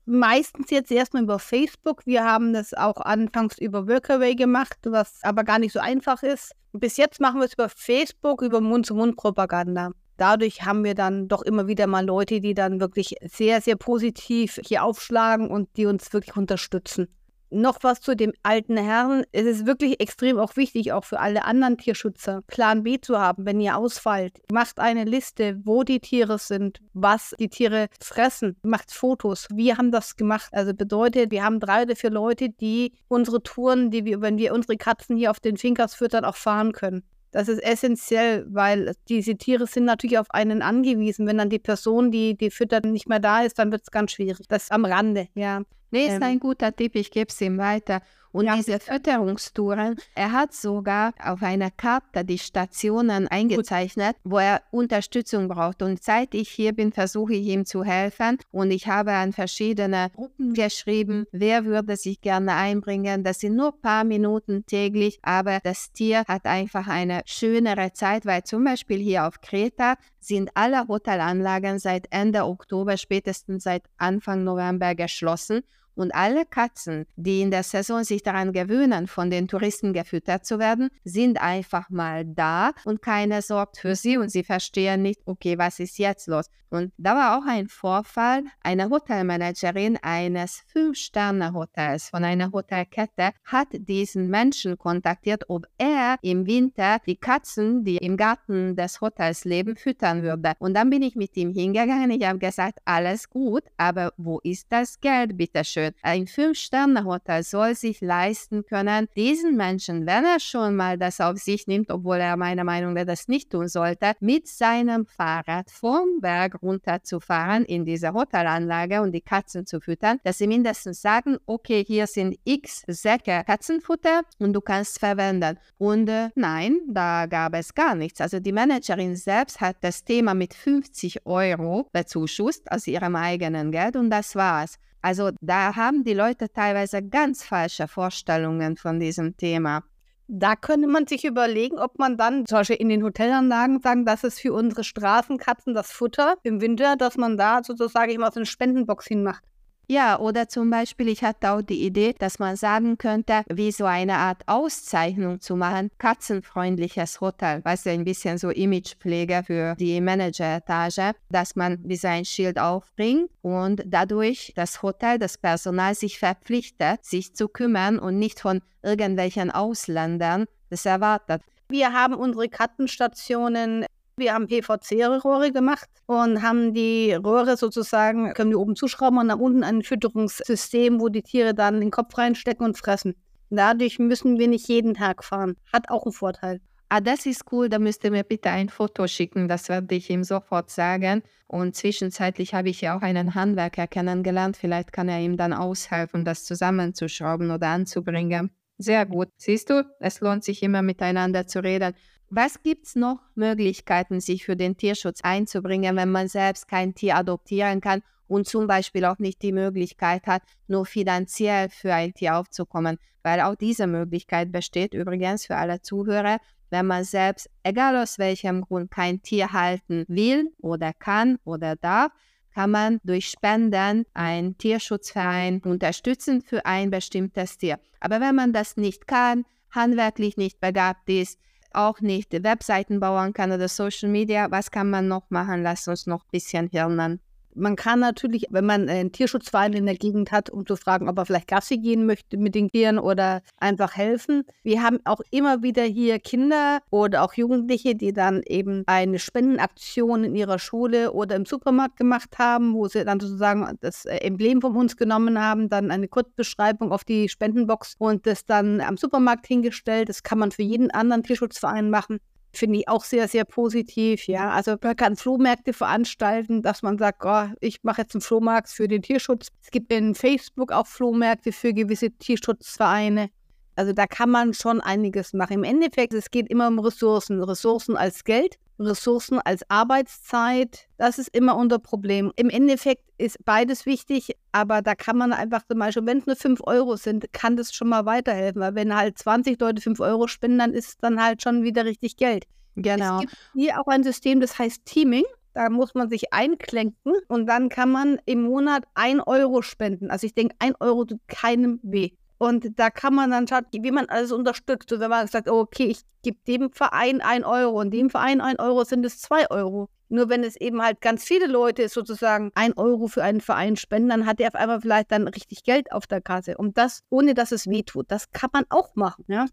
Meistens jetzt erstmal über Facebook. Wir haben das auch anfangs über Workaway gemacht, was aber gar nicht so einfach ist. Bis jetzt machen wir es über Facebook, über Mund-zu-Mund-Propaganda. Dadurch haben wir dann doch immer wieder mal Leute, die dann wirklich sehr, sehr positiv hier aufschlagen und die uns wirklich unterstützen noch was zu dem alten Herrn. Es ist wirklich extrem auch wichtig, auch für alle anderen Tierschützer, Plan B zu haben, wenn ihr ausfallt. Macht eine Liste, wo die Tiere sind, was die Tiere fressen, macht Fotos. Wir haben das gemacht. Also bedeutet, wir haben drei oder vier Leute, die unsere Touren, die wir, wenn wir unsere Katzen hier auf den Finkers füttern, auch fahren können. Das ist essentiell, weil diese Tiere sind natürlich auf einen angewiesen. Wenn dann die Person, die die füttert, nicht mehr da ist, dann wird es ganz schwierig. Das am Rande, ja. Nee, ist ähm, ein guter Tipp, ich gebe es ihm weiter. Und ja. diese Fütterungstouren, er hat sogar auf einer Karte die Stationen eingezeichnet, wo er Unterstützung braucht. Und seit ich hier bin, versuche ich ihm zu helfen. Und ich habe an verschiedene Gruppen geschrieben, wer würde sich gerne einbringen. Das sind nur ein paar Minuten täglich, aber das Tier hat einfach eine schönere Zeit, weil zum Beispiel hier auf Kreta sind alle Hotelanlagen seit Ende Oktober, spätestens seit Anfang November geschlossen. Und alle Katzen, die in der Saison sich daran gewöhnen, von den Touristen gefüttert zu werden, sind einfach mal da und keiner sorgt für sie und sie verstehen nicht, okay, was ist jetzt los? Und da war auch ein Vorfall. Eine Hotelmanagerin eines Fünf-Sterne-Hotels von einer Hotelkette hat diesen Menschen kontaktiert, ob er im Winter die Katzen, die im Garten des Hotels leben, füttern würde. Und dann bin ich mit ihm hingegangen. Ich habe gesagt, alles gut, aber wo ist das Geld, bitteschön? Schön. Ein Fünf-Sterne-Hotel soll sich leisten können, diesen Menschen, wenn er schon mal das auf sich nimmt, obwohl er meiner Meinung nach das nicht tun sollte, mit seinem Fahrrad vom Berg runterzufahren in diese Hotelanlage und die Katzen zu füttern, dass sie mindestens sagen, okay, hier sind x Säcke Katzenfutter und du kannst verwenden. Und äh, nein, da gab es gar nichts. Also die Managerin selbst hat das Thema mit 50 Euro bezuschusst aus ihrem eigenen Geld und das war's. Also da haben die Leute teilweise ganz falsche Vorstellungen von diesem Thema. Da könnte man sich überlegen, ob man dann zum Beispiel in den Hotelanlagen sagen, das ist für unsere Straßenkatzen das Futter im Winter, dass man da sozusagen immer so eine Spendenbox hinmacht. Ja, oder zum Beispiel, ich hatte auch die Idee, dass man sagen könnte, wie so eine Art Auszeichnung zu machen, katzenfreundliches Hotel, weißt du, ein bisschen so Imagepflege für die Manageretage, dass man wie so ein Schild aufbringt und dadurch das Hotel, das Personal sich verpflichtet, sich zu kümmern und nicht von irgendwelchen Ausländern das erwartet. Wir haben unsere Kattenstationen wir haben PVC-Rohre gemacht und haben die Röhre sozusagen, können wir oben zuschrauben und nach unten ein Fütterungssystem, wo die Tiere dann den Kopf reinstecken und fressen. Dadurch müssen wir nicht jeden Tag fahren. Hat auch einen Vorteil. Ah, das ist cool, da müsst ihr mir bitte ein Foto schicken, das werde ich ihm sofort sagen. Und zwischenzeitlich habe ich ja auch einen Handwerker kennengelernt, vielleicht kann er ihm dann aushelfen, das zusammenzuschrauben oder anzubringen. Sehr gut. Siehst du, es lohnt sich immer miteinander zu reden. Was gibt es noch Möglichkeiten, sich für den Tierschutz einzubringen, wenn man selbst kein Tier adoptieren kann und zum Beispiel auch nicht die Möglichkeit hat, nur finanziell für ein Tier aufzukommen? Weil auch diese Möglichkeit besteht übrigens für alle Zuhörer, wenn man selbst, egal aus welchem Grund, kein Tier halten will oder kann oder darf, kann man durch Spenden einen Tierschutzverein unterstützen für ein bestimmtes Tier. Aber wenn man das nicht kann, handwerklich nicht begabt ist, auch nicht Webseiten bauen kann oder Social Media. Was kann man noch machen? Lass uns noch ein bisschen hirnen. Man kann natürlich, wenn man einen Tierschutzverein in der Gegend hat, um zu fragen, ob er vielleicht Gassi gehen möchte mit den Tieren oder einfach helfen. Wir haben auch immer wieder hier Kinder oder auch Jugendliche, die dann eben eine Spendenaktion in ihrer Schule oder im Supermarkt gemacht haben, wo sie dann sozusagen das Emblem von uns genommen haben, dann eine Kurzbeschreibung auf die Spendenbox und das dann am Supermarkt hingestellt. Das kann man für jeden anderen Tierschutzverein machen finde ich auch sehr, sehr positiv. Ja, also man kann Flohmärkte veranstalten, dass man sagt, oh, ich mache jetzt einen Flohmarkt für den Tierschutz. Es gibt in Facebook auch Flohmärkte für gewisse Tierschutzvereine. Also da kann man schon einiges machen. Im Endeffekt, es geht immer um Ressourcen. Ressourcen als Geld, Ressourcen als Arbeitszeit. Das ist immer unser Problem. Im Endeffekt ist beides wichtig, aber da kann man einfach zum Beispiel, wenn es nur 5 Euro sind, kann das schon mal weiterhelfen. Weil wenn halt 20 Leute 5 Euro spenden, dann ist es dann halt schon wieder richtig Geld. Genau. Es gibt hier auch ein System, das heißt Teaming. Da muss man sich einklenken und dann kann man im Monat 1 Euro spenden. Also ich denke, 1 Euro tut keinem weh. Und da kann man dann schauen, wie man alles unterstützt. Und wenn man sagt, okay, ich gebe dem Verein 1 Euro und dem Verein 1 Euro, sind es 2 Euro. Nur wenn es eben halt ganz viele Leute sozusagen 1 Euro für einen Verein spenden, dann hat der auf einmal vielleicht dann richtig Geld auf der Kasse. Und das, ohne dass es weh tut, das kann man auch machen. Ja?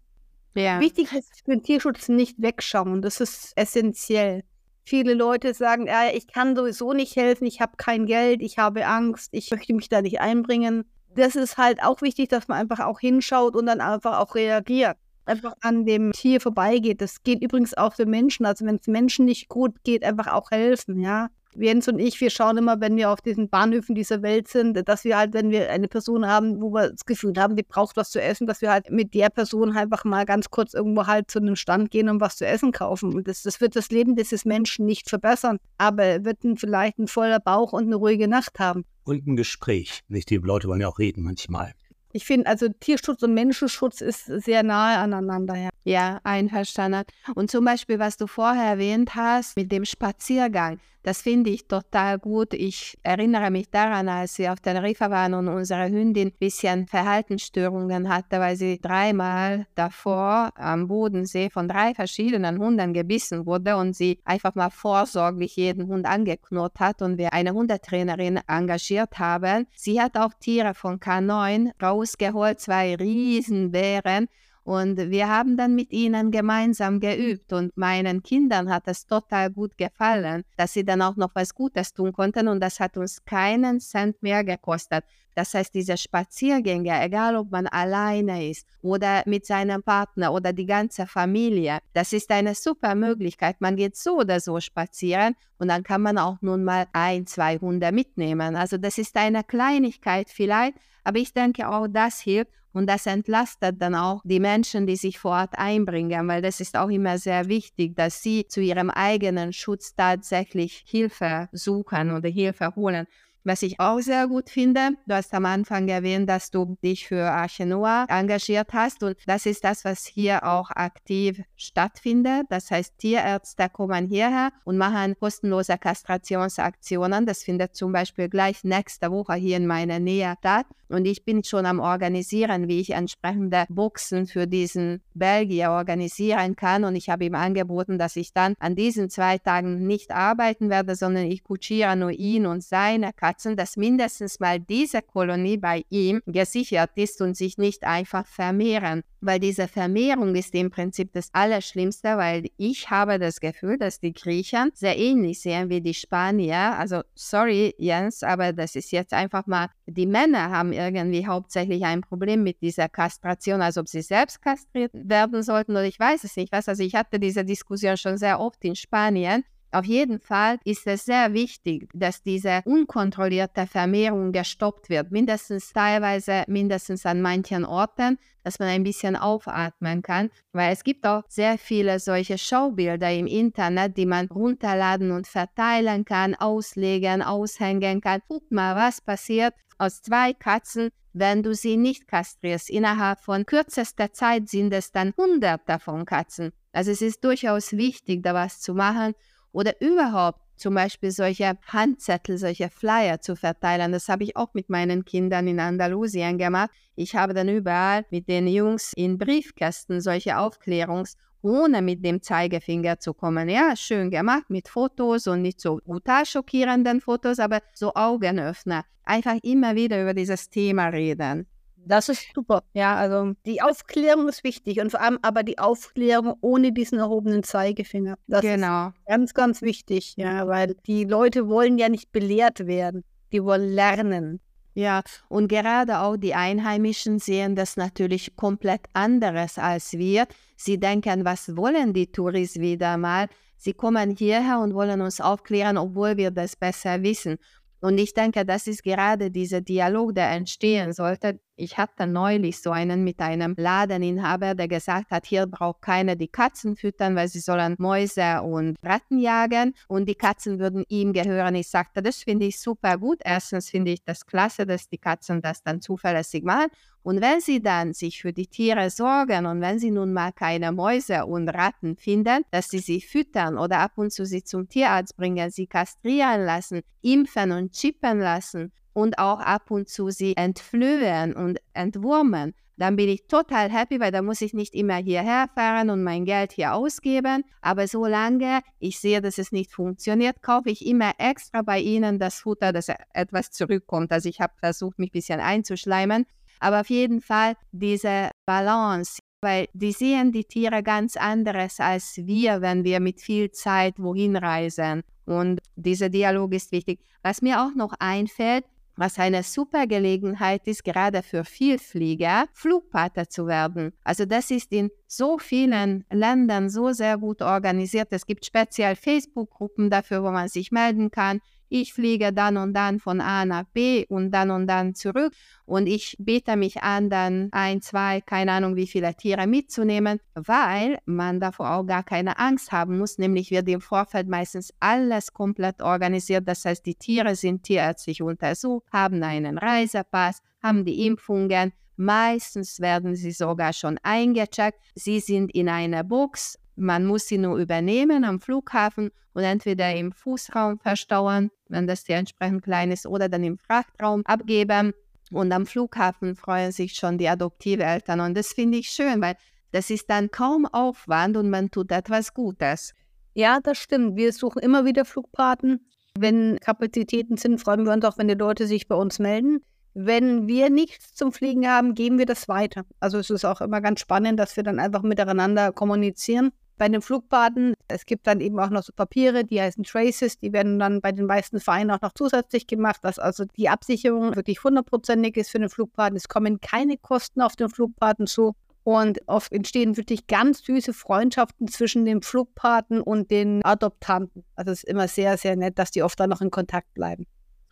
Ja. Wichtig ist für den Tierschutz nicht wegschauen. Das ist essentiell. Viele Leute sagen, ja, ich kann sowieso nicht helfen, ich habe kein Geld, ich habe Angst, ich möchte mich da nicht einbringen. Das ist halt auch wichtig, dass man einfach auch hinschaut und dann einfach auch reagiert. Einfach an dem Tier vorbeigeht. Das geht übrigens auch für Menschen. Also wenn es Menschen nicht gut geht, einfach auch helfen, ja. Jens und ich, wir schauen immer, wenn wir auf diesen Bahnhöfen dieser Welt sind, dass wir halt, wenn wir eine Person haben, wo wir das Gefühl haben, die braucht was zu essen, dass wir halt mit der Person einfach mal ganz kurz irgendwo halt zu einem Stand gehen und was zu essen kaufen. Und das, das wird das Leben dieses Menschen nicht verbessern, aber er wird ein, vielleicht ein voller Bauch und eine ruhige Nacht haben. Und ein Gespräch. Nicht die Leute wollen ja auch reden manchmal. Ich finde, also Tierschutz und Menschenschutz ist sehr nahe aneinander. Ja. Ja, einverstanden. Und zum Beispiel, was du vorher erwähnt hast mit dem Spaziergang, das finde ich total gut. Ich erinnere mich daran, als wir auf Teneriffa waren und unsere Hündin ein bisschen Verhaltensstörungen hatte, weil sie dreimal davor am Bodensee von drei verschiedenen Hunden gebissen wurde und sie einfach mal vorsorglich jeden Hund angeknurrt hat und wir eine Hundetrainerin engagiert haben. Sie hat auch Tiere von K9 rausgeholt, zwei Riesenbären und wir haben dann mit ihnen gemeinsam geübt und meinen Kindern hat es total gut gefallen, dass sie dann auch noch was Gutes tun konnten und das hat uns keinen Cent mehr gekostet. Das heißt, diese Spaziergänge, egal ob man alleine ist oder mit seinem Partner oder die ganze Familie, das ist eine super Möglichkeit. Man geht so oder so spazieren und dann kann man auch nun mal ein, zwei Hunde mitnehmen. Also das ist eine Kleinigkeit vielleicht, aber ich denke auch das hilft und das entlastet dann auch die Menschen, die sich vor Ort einbringen, weil das ist auch immer sehr wichtig, dass sie zu ihrem eigenen Schutz tatsächlich Hilfe suchen oder Hilfe holen. Was ich auch sehr gut finde, du hast am Anfang erwähnt, dass du dich für Arche Noah engagiert hast und das ist das, was hier auch aktiv stattfindet. Das heißt, Tierärzte kommen hierher und machen kostenlose Kastrationsaktionen. Das findet zum Beispiel gleich nächste Woche hier in meiner Nähe statt. Und ich bin schon am Organisieren, wie ich entsprechende Boxen für diesen Belgier organisieren kann. Und ich habe ihm angeboten, dass ich dann an diesen zwei Tagen nicht arbeiten werde, sondern ich kutschiere nur ihn und seine Katzen, dass mindestens mal diese Kolonie bei ihm gesichert ist und sich nicht einfach vermehren. Weil diese Vermehrung ist im Prinzip das Allerschlimmste, weil ich habe das Gefühl, dass die Griechen sehr ähnlich sehen wie die Spanier. Also sorry Jens, aber das ist jetzt einfach mal, die Männer haben irgendwie hauptsächlich ein Problem mit dieser Kastration, also ob sie selbst kastriert werden sollten oder ich weiß es nicht. Was. Also ich hatte diese Diskussion schon sehr oft in Spanien. Auf jeden Fall ist es sehr wichtig, dass diese unkontrollierte Vermehrung gestoppt wird, mindestens teilweise, mindestens an manchen Orten, dass man ein bisschen aufatmen kann, weil es gibt auch sehr viele solche Schaubilder im Internet, die man runterladen und verteilen kann, auslegen, aushängen kann. Guck mal, was passiert aus zwei Katzen, wenn du sie nicht kastrierst. Innerhalb von kürzester Zeit sind es dann Hunderte von Katzen. Also es ist durchaus wichtig, da was zu machen oder überhaupt zum Beispiel solche Handzettel, solche Flyer zu verteilen. Das habe ich auch mit meinen Kindern in Andalusien gemacht. Ich habe dann überall mit den Jungs in Briefkästen solche Aufklärungs- ohne mit dem Zeigefinger zu kommen. Ja, schön gemacht mit Fotos und nicht so brutal schockierenden Fotos, aber so Augenöffner. Einfach immer wieder über dieses Thema reden. Das ist super. Ja, also die Aufklärung ist wichtig und vor allem aber die Aufklärung ohne diesen erhobenen Zeigefinger. Das genau. ist ganz, ganz wichtig, ja, weil die Leute wollen ja nicht belehrt werden. Die wollen lernen. Ja, und gerade auch die Einheimischen sehen das natürlich komplett anderes als wir. Sie denken, was wollen die Touris wieder mal? Sie kommen hierher und wollen uns aufklären, obwohl wir das besser wissen. Und ich denke, das ist gerade dieser Dialog, der entstehen sollte. Ich hatte neulich so einen mit einem Ladeninhaber, der gesagt hat, hier braucht keiner die Katzen füttern, weil sie sollen Mäuse und Ratten jagen und die Katzen würden ihm gehören. Ich sagte, das finde ich super gut. Erstens finde ich das klasse, dass die Katzen das dann zuverlässig machen. Und wenn sie dann sich für die Tiere sorgen und wenn sie nun mal keine Mäuse und Ratten finden, dass sie sie füttern oder ab und zu sie zum Tierarzt bringen, sie kastrieren lassen, impfen und chippen lassen und auch ab und zu sie entflöhen und entwurmen, dann bin ich total happy, weil da muss ich nicht immer hierher fahren und mein Geld hier ausgeben. Aber solange ich sehe, dass es nicht funktioniert, kaufe ich immer extra bei Ihnen das Futter, dass etwas zurückkommt. Also ich habe versucht, mich ein bisschen einzuschleimen. Aber auf jeden Fall diese Balance, weil die sehen die Tiere ganz anderes als wir, wenn wir mit viel Zeit wohin reisen. Und dieser Dialog ist wichtig. Was mir auch noch einfällt, was eine super Gelegenheit ist, gerade für Vielflieger, Flugpater zu werden. Also das ist in so vielen Ländern so sehr gut organisiert. Es gibt speziell Facebook-Gruppen dafür, wo man sich melden kann ich fliege dann und dann von A nach B und dann und dann zurück und ich biete mich an, dann ein, zwei, keine Ahnung wie viele Tiere mitzunehmen, weil man davor auch gar keine Angst haben muss, nämlich wird im Vorfeld meistens alles komplett organisiert, das heißt die Tiere sind tierärztlich untersucht, haben einen Reisepass, haben die Impfungen, Meistens werden sie sogar schon eingecheckt. Sie sind in einer Box man muss sie nur übernehmen am Flughafen und entweder im Fußraum verstauen, wenn das hier entsprechend klein ist, oder dann im Frachtraum abgeben. Und am Flughafen freuen sich schon die Adoptiveltern. Und das finde ich schön, weil das ist dann kaum Aufwand und man tut etwas Gutes. Ja, das stimmt. Wir suchen immer wieder Flugpaten. Wenn Kapazitäten sind, freuen wir uns auch, wenn die Leute sich bei uns melden. Wenn wir nichts zum Fliegen haben, geben wir das weiter. Also es ist auch immer ganz spannend, dass wir dann einfach miteinander kommunizieren bei den Flugpaten. Es gibt dann eben auch noch so Papiere, die heißen Traces, die werden dann bei den meisten Vereinen auch noch zusätzlich gemacht, dass also die Absicherung wirklich hundertprozentig ist für den Flugpaten. Es kommen keine Kosten auf den Flugpaten zu. Und oft entstehen wirklich ganz süße Freundschaften zwischen dem Flugpaten und den Adoptanten. Also es ist immer sehr, sehr nett, dass die oft dann noch in Kontakt bleiben.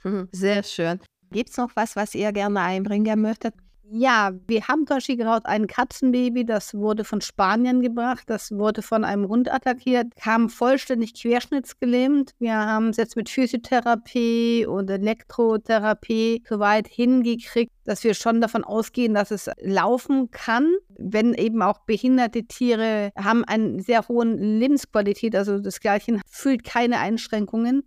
Sehr schön. Gibt es noch was, was ihr gerne einbringen möchtet? Ja, wir haben zum Beispiel gerade ein Katzenbaby, das wurde von Spanien gebracht, das wurde von einem Hund attackiert, kam vollständig querschnittsgelähmt. Wir haben es jetzt mit Physiotherapie und Elektrotherapie so weit hingekriegt, dass wir schon davon ausgehen, dass es laufen kann, wenn eben auch behinderte Tiere haben eine sehr hohe Lebensqualität, also das Gleiche fühlt keine Einschränkungen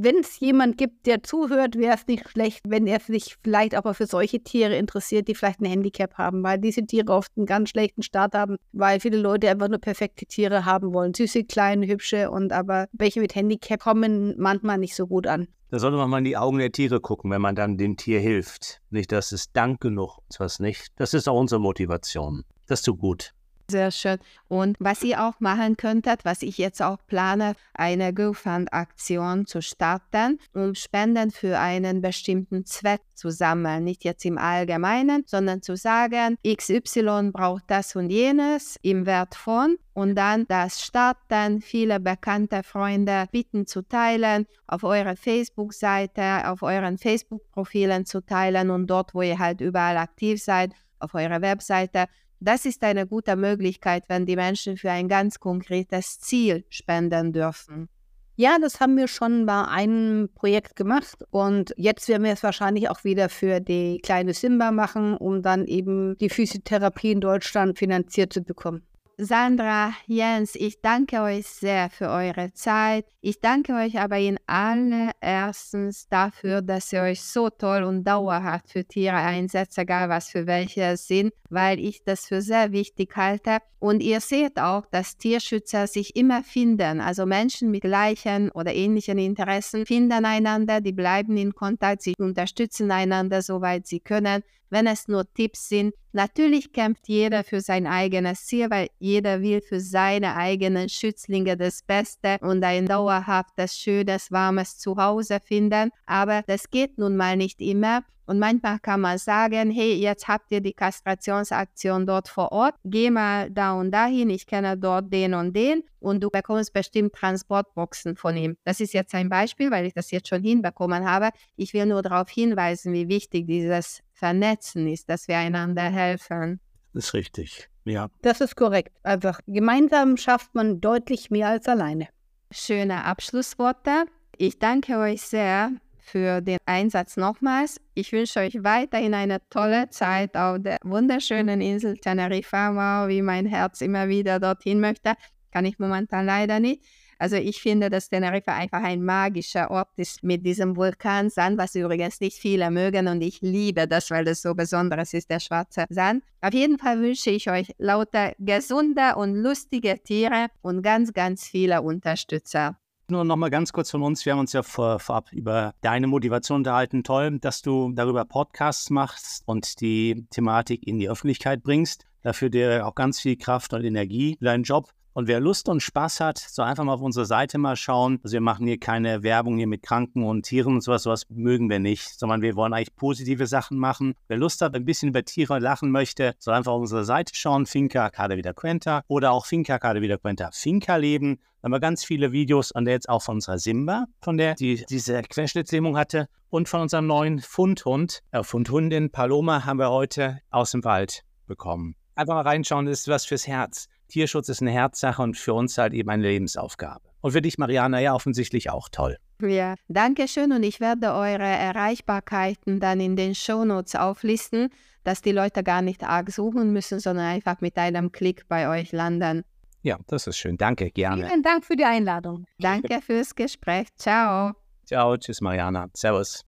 wenn es jemand gibt, der zuhört, wäre es nicht schlecht, wenn er sich vielleicht auch für solche Tiere interessiert, die vielleicht ein Handicap haben, weil diese Tiere oft einen ganz schlechten Start haben, weil viele Leute einfach nur perfekte Tiere haben wollen. Süße, kleine, hübsche und aber welche mit Handicap kommen manchmal nicht so gut an. Da sollte man mal in die Augen der Tiere gucken, wenn man dann dem Tier hilft. Nicht, dass es Dank genug, was nicht. Das ist auch unsere Motivation. Das ist so gut. Sehr schön. Und was ihr auch machen könntet, was ich jetzt auch plane, eine GoFund-Aktion zu starten, um Spenden für einen bestimmten Zweck zu sammeln. Nicht jetzt im Allgemeinen, sondern zu sagen, XY braucht das und jenes im Wert von und dann das starten, viele bekannte Freunde bitten zu teilen, auf eurer Facebook-Seite, auf euren Facebook-Profilen zu teilen und dort, wo ihr halt überall aktiv seid, auf eurer Webseite das ist eine gute Möglichkeit, wenn die Menschen für ein ganz konkretes Ziel spenden dürfen. Ja, das haben wir schon bei einem Projekt gemacht und jetzt werden wir es wahrscheinlich auch wieder für die kleine Simba machen, um dann eben die Physiotherapie in Deutschland finanziert zu bekommen. Sandra, Jens, ich danke euch sehr für eure Zeit. Ich danke euch aber in allererstens dafür, dass ihr euch so toll und dauerhaft für Tiere einsetzt, egal was für welche es sind, weil ich das für sehr wichtig halte. Und ihr seht auch, dass Tierschützer sich immer finden, also Menschen mit gleichen oder ähnlichen Interessen finden einander, die bleiben in Kontakt, sie unterstützen einander, soweit sie können wenn es nur Tipps sind. Natürlich kämpft jeder für sein eigenes Ziel, weil jeder will für seine eigenen Schützlinge das Beste und ein dauerhaftes, schönes, warmes Zuhause finden. Aber das geht nun mal nicht immer. Und manchmal kann man sagen, hey, jetzt habt ihr die Kastrationsaktion dort vor Ort, geh mal da und dahin, ich kenne dort den und den und du bekommst bestimmt Transportboxen von ihm. Das ist jetzt ein Beispiel, weil ich das jetzt schon hinbekommen habe. Ich will nur darauf hinweisen, wie wichtig dieses vernetzen ist, dass wir einander helfen. Das ist richtig, ja. Das ist korrekt. Einfach gemeinsam schafft man deutlich mehr als alleine. Schöne Abschlussworte. Ich danke euch sehr für den Einsatz nochmals. Ich wünsche euch weiterhin eine tolle Zeit auf der wunderschönen Insel Teneriffa, wow, wie mein Herz immer wieder dorthin möchte. Kann ich momentan leider nicht. Also ich finde, dass Teneriffa einfach ein magischer Ort ist mit diesem Vulkansand, was übrigens nicht viele mögen und ich liebe das, weil das so besonderes ist, der schwarze Sand. Auf jeden Fall wünsche ich euch lauter gesunde und lustige Tiere und ganz, ganz viele Unterstützer. Nur noch mal ganz kurz von uns. Wir haben uns ja vor, vorab über deine Motivation unterhalten. Toll, dass du darüber Podcasts machst und die Thematik in die Öffentlichkeit bringst. Dafür dir auch ganz viel Kraft und Energie für deinen Job. Und wer Lust und Spaß hat, soll einfach mal auf unsere Seite mal schauen. Also wir machen hier keine Werbung hier mit Kranken und Tieren und sowas, sowas mögen wir nicht, sondern wir wollen eigentlich positive Sachen machen. Wer Lust hat, ein bisschen über Tiere lachen möchte, soll einfach auf unsere Seite schauen, Finca Cada Vida Quenta oder auch Finca Cada Vida Quenta Finca leben. Da haben wir ganz viele Videos, an der jetzt auch von unserer Simba, von der die diese Querschnittslähmung hatte und von unserem neuen Fundhund, äh, Fundhundin Paloma haben wir heute aus dem Wald bekommen. Einfach mal reinschauen, das ist was fürs Herz. Tierschutz ist eine Herzsache und für uns halt eben eine Lebensaufgabe. Und für dich, Mariana, ja offensichtlich auch toll. Ja, danke schön und ich werde eure Erreichbarkeiten dann in den Shownotes auflisten, dass die Leute gar nicht arg suchen müssen, sondern einfach mit einem Klick bei euch landen. Ja, das ist schön. Danke, gerne. Vielen Dank für die Einladung. Danke fürs Gespräch. Ciao. Ciao, tschüss, Mariana. Servus.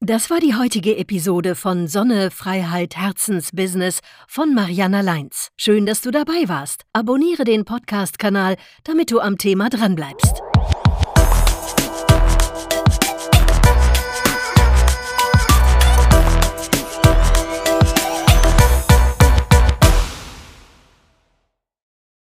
Das war die heutige Episode von Sonne, Freiheit, Herzensbusiness von Mariana Leins. Schön, dass du dabei warst. Abonniere den Podcast-Kanal, damit du am Thema dranbleibst.